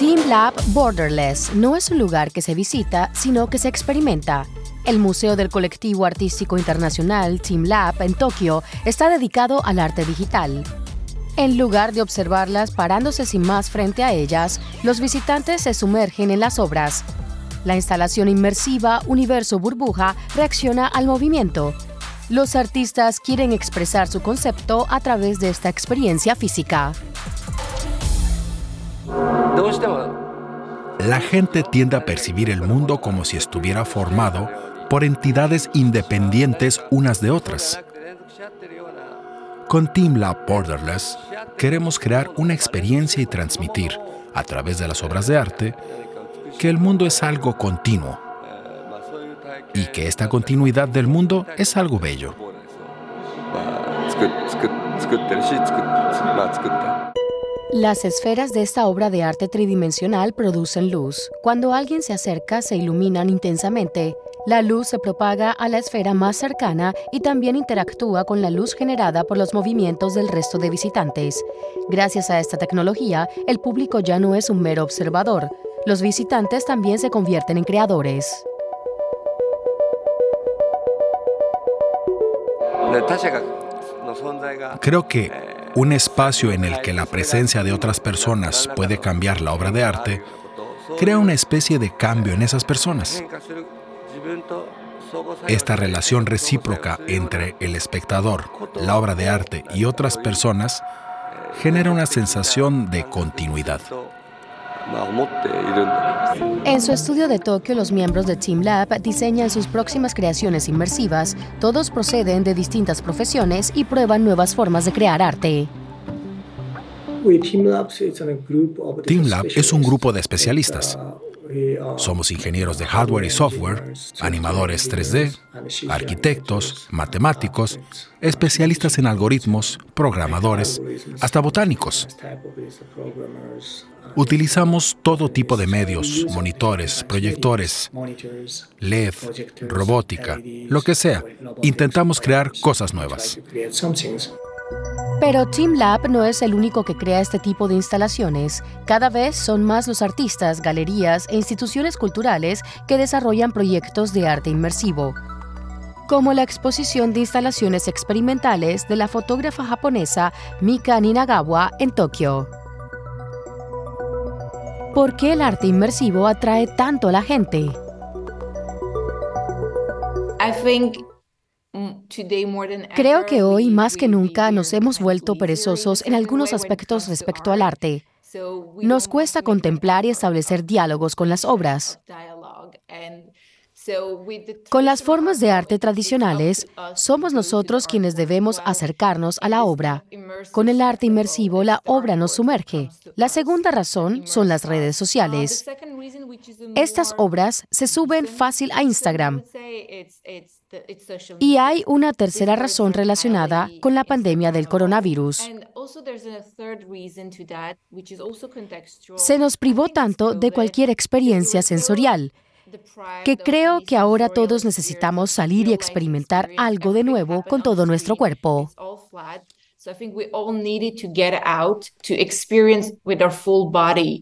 Team Lab Borderless no es un lugar que se visita, sino que se experimenta. El Museo del Colectivo Artístico Internacional Team Lab en Tokio está dedicado al arte digital. En lugar de observarlas parándose sin más frente a ellas, los visitantes se sumergen en las obras. La instalación inmersiva Universo Burbuja reacciona al movimiento. Los artistas quieren expresar su concepto a través de esta experiencia física. La gente tiende a percibir el mundo como si estuviera formado por entidades independientes unas de otras. Con Team Lab Borderless queremos crear una experiencia y transmitir, a través de las obras de arte, que el mundo es algo continuo y que esta continuidad del mundo es algo bello. Las esferas de esta obra de arte tridimensional producen luz. Cuando alguien se acerca, se iluminan intensamente. La luz se propaga a la esfera más cercana y también interactúa con la luz generada por los movimientos del resto de visitantes. Gracias a esta tecnología, el público ya no es un mero observador. Los visitantes también se convierten en creadores. Creo que un espacio en el que la presencia de otras personas puede cambiar la obra de arte crea una especie de cambio en esas personas. Esta relación recíproca entre el espectador, la obra de arte y otras personas genera una sensación de continuidad. En su estudio de Tokio, los miembros de Team Lab diseñan sus próximas creaciones inmersivas. Todos proceden de distintas profesiones y prueban nuevas formas de crear arte. Team Lab es un grupo de especialistas. Somos ingenieros de hardware y software, animadores 3D, arquitectos, matemáticos, especialistas en algoritmos, programadores, hasta botánicos. Utilizamos todo tipo de medios, monitores, proyectores, LED, robótica, lo que sea. Intentamos crear cosas nuevas. Pero Team Lab no es el único que crea este tipo de instalaciones. Cada vez son más los artistas, galerías e instituciones culturales que desarrollan proyectos de arte inmersivo, como la exposición de instalaciones experimentales de la fotógrafa japonesa Mika Ninagawa en Tokio. ¿Por qué el arte inmersivo atrae tanto a la gente? Creo que hoy más que nunca nos hemos vuelto perezosos en algunos aspectos respecto al arte. Nos cuesta contemplar y establecer diálogos con las obras. Con las formas de arte tradicionales, somos nosotros quienes debemos acercarnos a la obra. Con el arte inmersivo, la obra nos sumerge. La segunda razón son las redes sociales. Estas obras se suben fácil a Instagram. Y hay una tercera razón relacionada con la pandemia del coronavirus. Se nos privó tanto de cualquier experiencia sensorial que creo que ahora todos necesitamos salir y experimentar algo de nuevo con todo nuestro cuerpo.